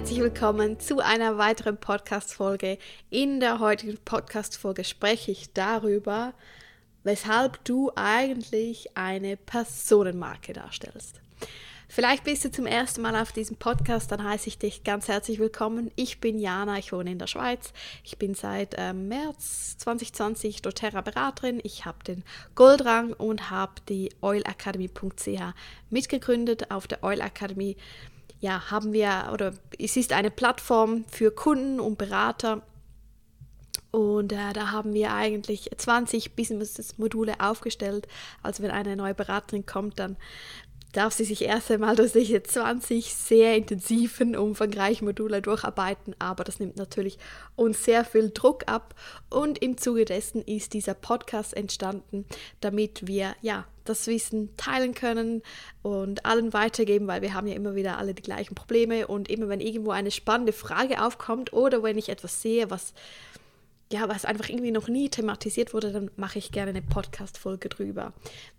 herzlich willkommen zu einer weiteren Podcast-Folge. In der heutigen Podcast-Folge spreche ich darüber, weshalb du eigentlich eine Personenmarke darstellst. Vielleicht bist du zum ersten Mal auf diesem Podcast, dann heiße ich dich ganz herzlich willkommen. Ich bin Jana, ich wohne in der Schweiz. Ich bin seit äh, März 2020 doTERRA Beraterin. Ich habe den Goldrang und habe die oilacademy.ch mitgegründet. Auf der Oil Academy ja, haben wir, oder es ist eine Plattform für Kunden und Berater. Und äh, da haben wir eigentlich 20 Business-Module aufgestellt. Also wenn eine neue Beraterin kommt, dann darf sie sich erst einmal durch diese 20 sehr intensiven, umfangreichen Module durcharbeiten, aber das nimmt natürlich uns sehr viel Druck ab. Und im Zuge dessen ist dieser Podcast entstanden, damit wir ja das Wissen teilen können und allen weitergeben, weil wir haben ja immer wieder alle die gleichen Probleme. Und immer wenn irgendwo eine spannende Frage aufkommt oder wenn ich etwas sehe, was ja, was einfach irgendwie noch nie thematisiert wurde, dann mache ich gerne eine Podcast-Folge drüber.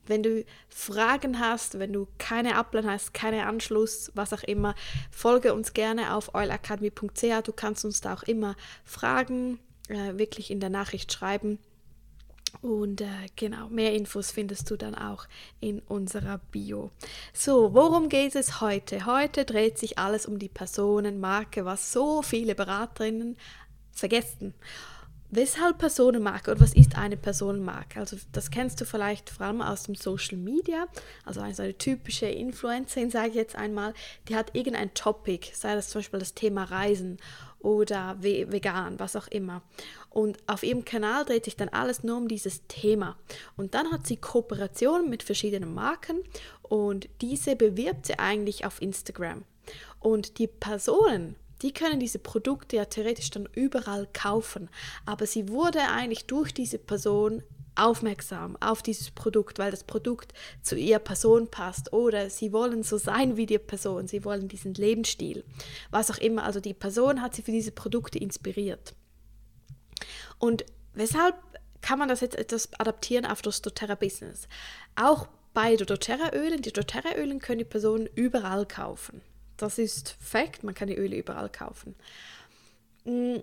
Wenn du Fragen hast, wenn du keine Upline hast, keinen Anschluss, was auch immer, folge uns gerne auf oilacademy.ch. Du kannst uns da auch immer Fragen äh, wirklich in der Nachricht schreiben. Und äh, genau, mehr Infos findest du dann auch in unserer Bio. So, worum geht es heute? Heute dreht sich alles um die Personenmarke, was so viele Beraterinnen vergessen. Weshalb Personenmarke oder was ist eine Personenmarke? Also das kennst du vielleicht vor allem aus dem Social Media. Also eine typische Influencerin, sage ich jetzt einmal, die hat irgendein Topic, sei das zum Beispiel das Thema Reisen oder vegan, was auch immer. Und auf ihrem Kanal dreht sich dann alles nur um dieses Thema. Und dann hat sie Kooperationen mit verschiedenen Marken und diese bewirbt sie eigentlich auf Instagram. Und die Personen, die können diese Produkte ja theoretisch dann überall kaufen. Aber sie wurde eigentlich durch diese Person aufmerksam auf dieses Produkt, weil das Produkt zu ihrer Person passt oder sie wollen so sein wie die Person, sie wollen diesen Lebensstil, was auch immer. Also die Person hat sie für diese Produkte inspiriert. Und weshalb kann man das jetzt etwas adaptieren auf das doTERRA-Business? Auch bei doTERRA-Ölen, die doTERRA-Ölen können die Personen überall kaufen. Das ist Fakt, man kann die Öle überall kaufen. Mm,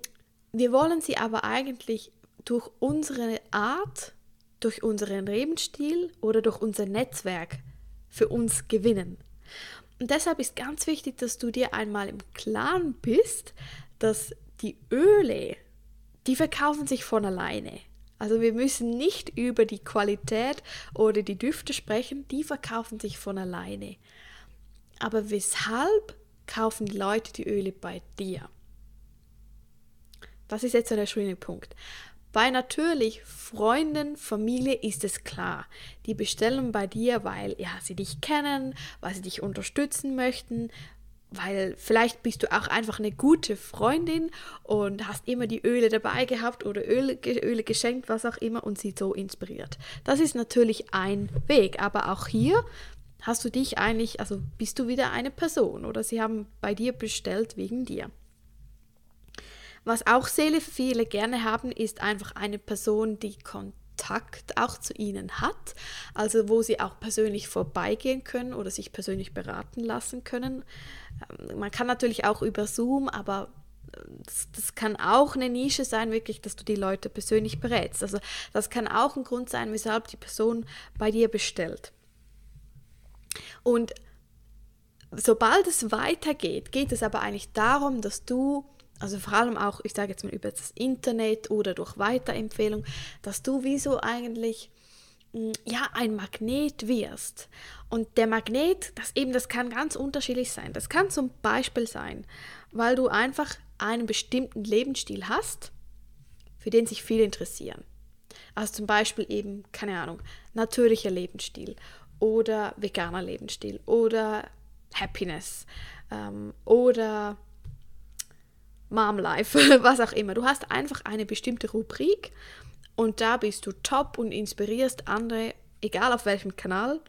wir wollen sie aber eigentlich durch unsere Art, durch unseren Lebensstil oder durch unser Netzwerk für uns gewinnen. Und deshalb ist ganz wichtig, dass du dir einmal im Klaren bist, dass die Öle, die verkaufen sich von alleine. Also wir müssen nicht über die Qualität oder die Düfte sprechen, die verkaufen sich von alleine. Aber weshalb kaufen die Leute die Öle bei dir? Das ist jetzt so der schöne Punkt. Bei natürlich Freunden, Familie ist es klar. Die bestellen bei dir, weil ja, sie dich kennen, weil sie dich unterstützen möchten, weil vielleicht bist du auch einfach eine gute Freundin und hast immer die Öle dabei gehabt oder Öle, Öle geschenkt, was auch immer und sie so inspiriert. Das ist natürlich ein Weg, aber auch hier hast du dich eigentlich, also bist du wieder eine Person oder sie haben bei dir bestellt wegen dir. Was auch sehr viele gerne haben, ist einfach eine Person, die Kontakt auch zu ihnen hat, also wo sie auch persönlich vorbeigehen können oder sich persönlich beraten lassen können. Ähm, man kann natürlich auch über Zoom, aber äh, das, das, kann auch eine Nische sein, wirklich, dass du die Leute persönlich berätst. Also das kann auch ein Grund sein, weshalb die Person bei dir bestellt. Und sobald es weitergeht, geht es aber eigentlich darum, dass du, also vor allem auch, ich sage jetzt mal über das Internet oder durch Weiterempfehlung, dass du wie so eigentlich mm, ja ein Magnet wirst. Und der Magnet, das eben, das kann ganz unterschiedlich sein. Das kann zum Beispiel sein, weil du einfach einen bestimmten Lebensstil hast, für den sich viele interessieren. Also zum Beispiel eben, keine Ahnung, natürlicher Lebensstil oder veganer Lebensstil oder Happiness ähm, oder Mom Life, was auch immer. Du hast einfach eine bestimmte Rubrik und da bist du top und inspirierst andere, egal auf welchem Kanal.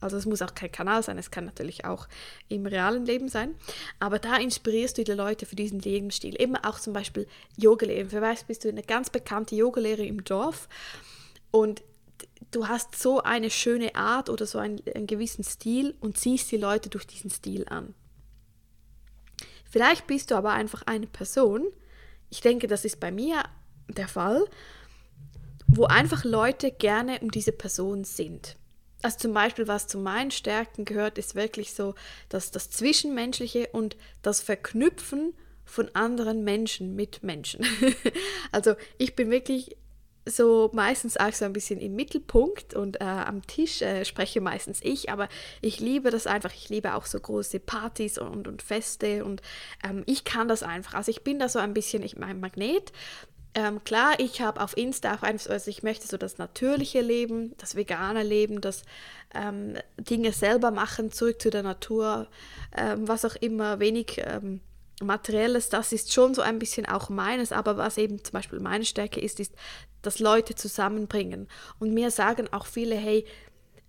Also es muss auch kein Kanal sein, es kann natürlich auch im realen Leben sein. Aber da inspirierst du die Leute für diesen Lebensstil. Eben auch zum Beispiel Yogalehrer. Weiß, bist du eine ganz bekannte Yogalehrerin im Dorf und du hast so eine schöne Art oder so einen, einen gewissen Stil und ziehst die Leute durch diesen Stil an. Vielleicht bist du aber einfach eine Person, ich denke, das ist bei mir der Fall, wo einfach Leute gerne um diese Person sind. Also zum Beispiel, was zu meinen Stärken gehört, ist wirklich so, dass das Zwischenmenschliche und das Verknüpfen von anderen Menschen mit Menschen. also ich bin wirklich so meistens auch so ein bisschen im Mittelpunkt und äh, am Tisch äh, spreche meistens ich, aber ich liebe das einfach. Ich liebe auch so große Partys und, und Feste und ähm, ich kann das einfach. Also ich bin da so ein bisschen ich, mein Magnet. Ähm, klar, ich habe auf Insta auch einfach, also ich möchte so das natürliche Leben, das vegane Leben, das ähm, Dinge selber machen, zurück zu der Natur, ähm, was auch immer, wenig ähm, Materielles, das ist schon so ein bisschen auch meines, aber was eben zum Beispiel meine Stärke ist, ist das Leute zusammenbringen. Und mir sagen auch viele, hey,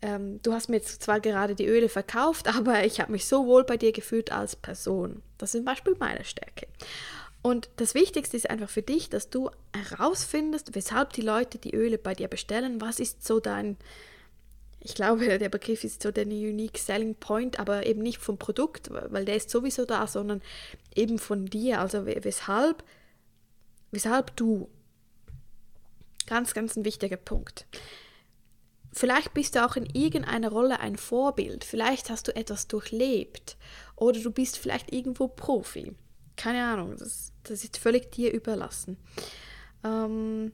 ähm, du hast mir jetzt zwar gerade die Öle verkauft, aber ich habe mich so wohl bei dir gefühlt als Person. Das ist zum Beispiel meine Stärke. Und das Wichtigste ist einfach für dich, dass du herausfindest, weshalb die Leute die Öle bei dir bestellen. Was ist so dein, ich glaube, der Begriff ist so der Unique Selling Point, aber eben nicht vom Produkt, weil der ist sowieso da, sondern eben von dir. Also weshalb, weshalb du. Ganz, ganz ein wichtiger Punkt. Vielleicht bist du auch in irgendeiner Rolle ein Vorbild. Vielleicht hast du etwas durchlebt. Oder du bist vielleicht irgendwo Profi. Keine Ahnung, das, das ist völlig dir überlassen. Ähm,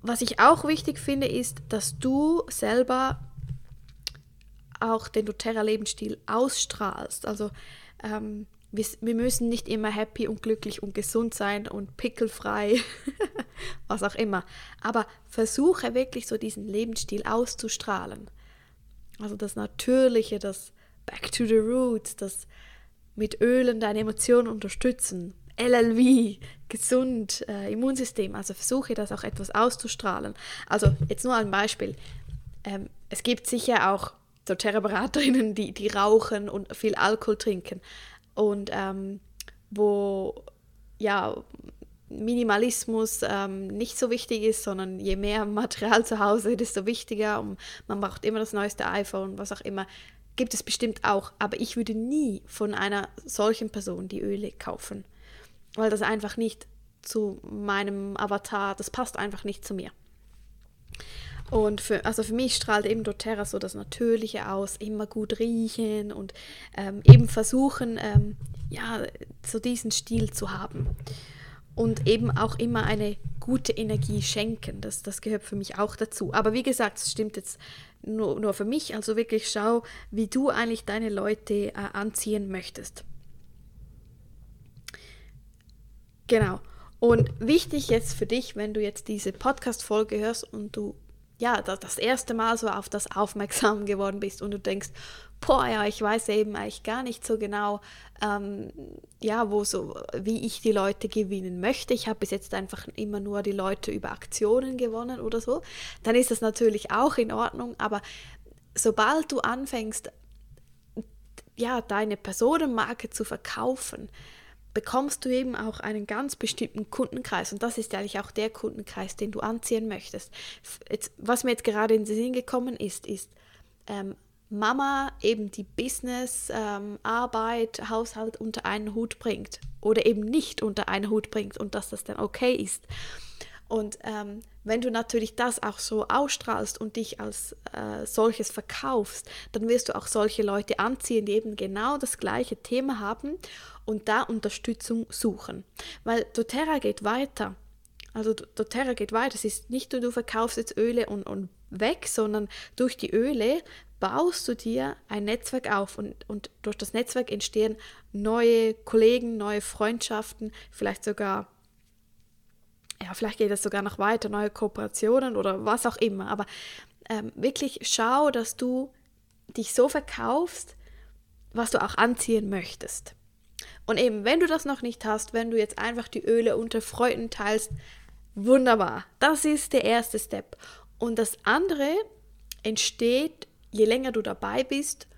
was ich auch wichtig finde, ist, dass du selber auch den doTERRA-Lebensstil ausstrahlst. Also ähm, wir, wir, müssen nicht immer happy und glücklich und gesund sein und pickelfrei, was auch immer. Aber versuche wirklich so diesen Lebensstil auszustrahlen. Also das Natürliche, das Back to the Roots, das mit Ölen deine Emotionen unterstützen. LLV, gesund, äh, Immunsystem. Also versuche das auch etwas auszustrahlen. Also jetzt nur ein Beispiel. Ähm, es gibt sicher auch doTERRA-Beraterinnen, die, die rauchen und viel Alkohol trinken. Und ähm, wo ja Minimalismus ähm, nicht so wichtig ist, sondern je mehr Material zu Hause, desto wichtiger. Und man braucht immer das neueste iPhone, was auch immer, gibt es bestimmt auch, aber ich würde nie von einer solchen Person die Öle kaufen, weil das einfach nicht zu meinem Avatar, das passt einfach nicht zu mir. Und für, also für mich strahlt eben doTERRA so das Natürliche aus, immer gut riechen und ähm, eben versuchen, ähm, ja, so diesen Stil zu haben. Und eben auch immer eine gute Energie schenken. Das, das gehört für mich auch dazu. Aber wie gesagt, es stimmt jetzt nur, nur für mich. Also wirklich schau, wie du eigentlich deine Leute äh, anziehen möchtest. Genau. Und wichtig jetzt für dich, wenn du jetzt diese Podcast-Folge hörst und du ja, das erste Mal so auf das aufmerksam geworden bist und du denkst, boah, ja, ich weiß eben eigentlich gar nicht so genau, ähm, ja, wo so, wie ich die Leute gewinnen möchte. Ich habe bis jetzt einfach immer nur die Leute über Aktionen gewonnen oder so. Dann ist das natürlich auch in Ordnung, aber sobald du anfängst, ja, deine Personenmarke zu verkaufen, bekommst du eben auch einen ganz bestimmten Kundenkreis. Und das ist eigentlich auch der Kundenkreis, den du anziehen möchtest. Jetzt, was mir jetzt gerade in den Sinn gekommen ist, ist ähm, Mama eben die Business, ähm, Arbeit, Haushalt unter einen Hut bringt oder eben nicht unter einen Hut bringt und dass das dann okay ist. Und ähm, wenn du natürlich das auch so ausstrahlst und dich als äh, solches verkaufst, dann wirst du auch solche Leute anziehen, die eben genau das gleiche Thema haben und da Unterstützung suchen. Weil doTERRA geht weiter. Also doTERRA geht weiter. Es ist nicht nur, du verkaufst jetzt Öle und, und weg, sondern durch die Öle baust du dir ein Netzwerk auf und, und durch das Netzwerk entstehen neue Kollegen, neue Freundschaften, vielleicht sogar ja, vielleicht geht es sogar noch weiter, neue Kooperationen oder was auch immer. Aber ähm, wirklich schau, dass du dich so verkaufst, was du auch anziehen möchtest. Und eben, wenn du das noch nicht hast, wenn du jetzt einfach die Öle unter Freunden teilst, wunderbar. Das ist der erste Step. Und das andere entsteht, je länger du dabei bist,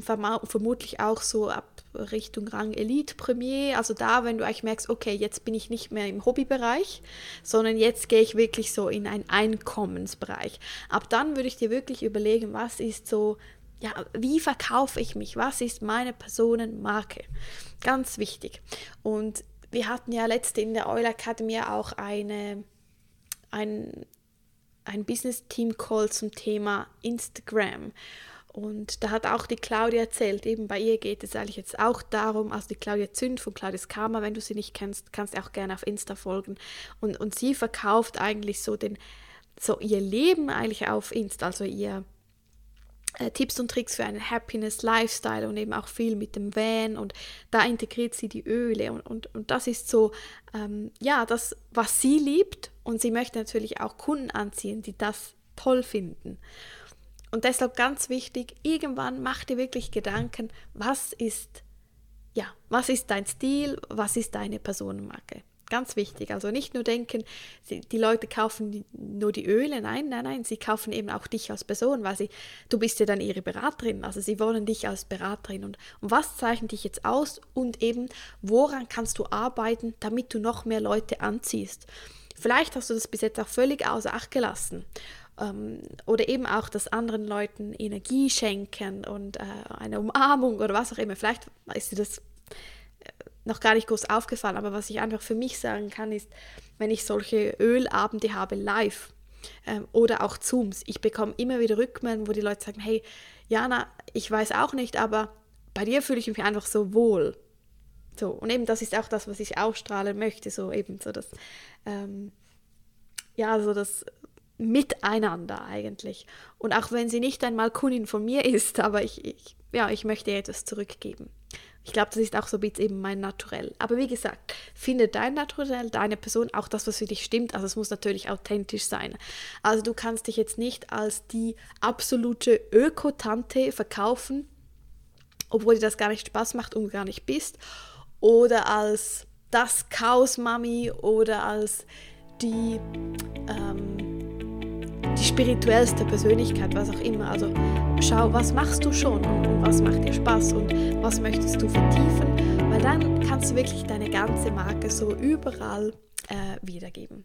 vermutlich auch so ab Richtung Rang Elite Premier. Also da, wenn du eigentlich merkst, okay, jetzt bin ich nicht mehr im Hobbybereich, sondern jetzt gehe ich wirklich so in einen Einkommensbereich. Ab dann würde ich dir wirklich überlegen, was ist so ja, wie verkaufe ich mich? Was ist meine Personenmarke? Ganz wichtig. Und wir hatten ja letzte in der Euler Academy auch eine, ein, ein Business-Team-Call zum Thema Instagram. Und da hat auch die Claudia erzählt, eben bei ihr geht es eigentlich jetzt auch darum, also die Claudia Zünd von Claudius Karma, wenn du sie nicht kennst, kannst du auch gerne auf Insta folgen. Und, und sie verkauft eigentlich so den, so ihr Leben eigentlich auf Insta, also ihr äh, Tipps und Tricks für einen Happiness Lifestyle und eben auch viel mit dem Van und da integriert sie die Öle und, und, und das ist so, ähm, ja, das, was sie liebt und sie möchte natürlich auch Kunden anziehen, die das toll finden. Und deshalb ganz wichtig, irgendwann mach dir wirklich Gedanken, was ist, ja, was ist dein Stil, was ist deine Personenmarke. Ganz wichtig. Also nicht nur denken, die Leute kaufen nur die Öle. Nein, nein, nein. Sie kaufen eben auch dich als Person, weil sie, du bist ja dann ihre Beraterin. Also sie wollen dich als Beraterin. Und, und was zeichnet dich jetzt aus? Und eben, woran kannst du arbeiten, damit du noch mehr Leute anziehst? Vielleicht hast du das bis jetzt auch völlig außer Acht gelassen ähm, oder eben auch, dass anderen Leuten Energie schenken und äh, eine Umarmung oder was auch immer. Vielleicht ist dir das noch gar nicht groß aufgefallen, aber was ich einfach für mich sagen kann, ist, wenn ich solche Ölabende habe live ähm, oder auch Zooms, ich bekomme immer wieder Rückmeldungen, wo die Leute sagen, hey, Jana, ich weiß auch nicht, aber bei dir fühle ich mich einfach so wohl. So, und eben das ist auch das, was ich ausstrahlen möchte, so eben so das, ähm, ja, so das miteinander eigentlich. Und auch wenn sie nicht einmal Kundin von mir ist, aber ich, ich ja, ich möchte ihr etwas zurückgeben. Ich glaube, das ist auch so ein bisschen eben mein Naturell. Aber wie gesagt, finde dein Naturell, deine Person, auch das, was für dich stimmt. Also es muss natürlich authentisch sein. Also du kannst dich jetzt nicht als die absolute Ökotante verkaufen, obwohl dir das gar nicht Spaß macht und gar nicht bist. Oder als das Chaos-Mami oder als die... Ähm, die spirituellste Persönlichkeit, was auch immer. Also schau, was machst du schon und, was macht dir Spaß und was möchtest du vertiefen, weil dann kannst du wirklich deine ganze Marke so überall äh, wiedergeben.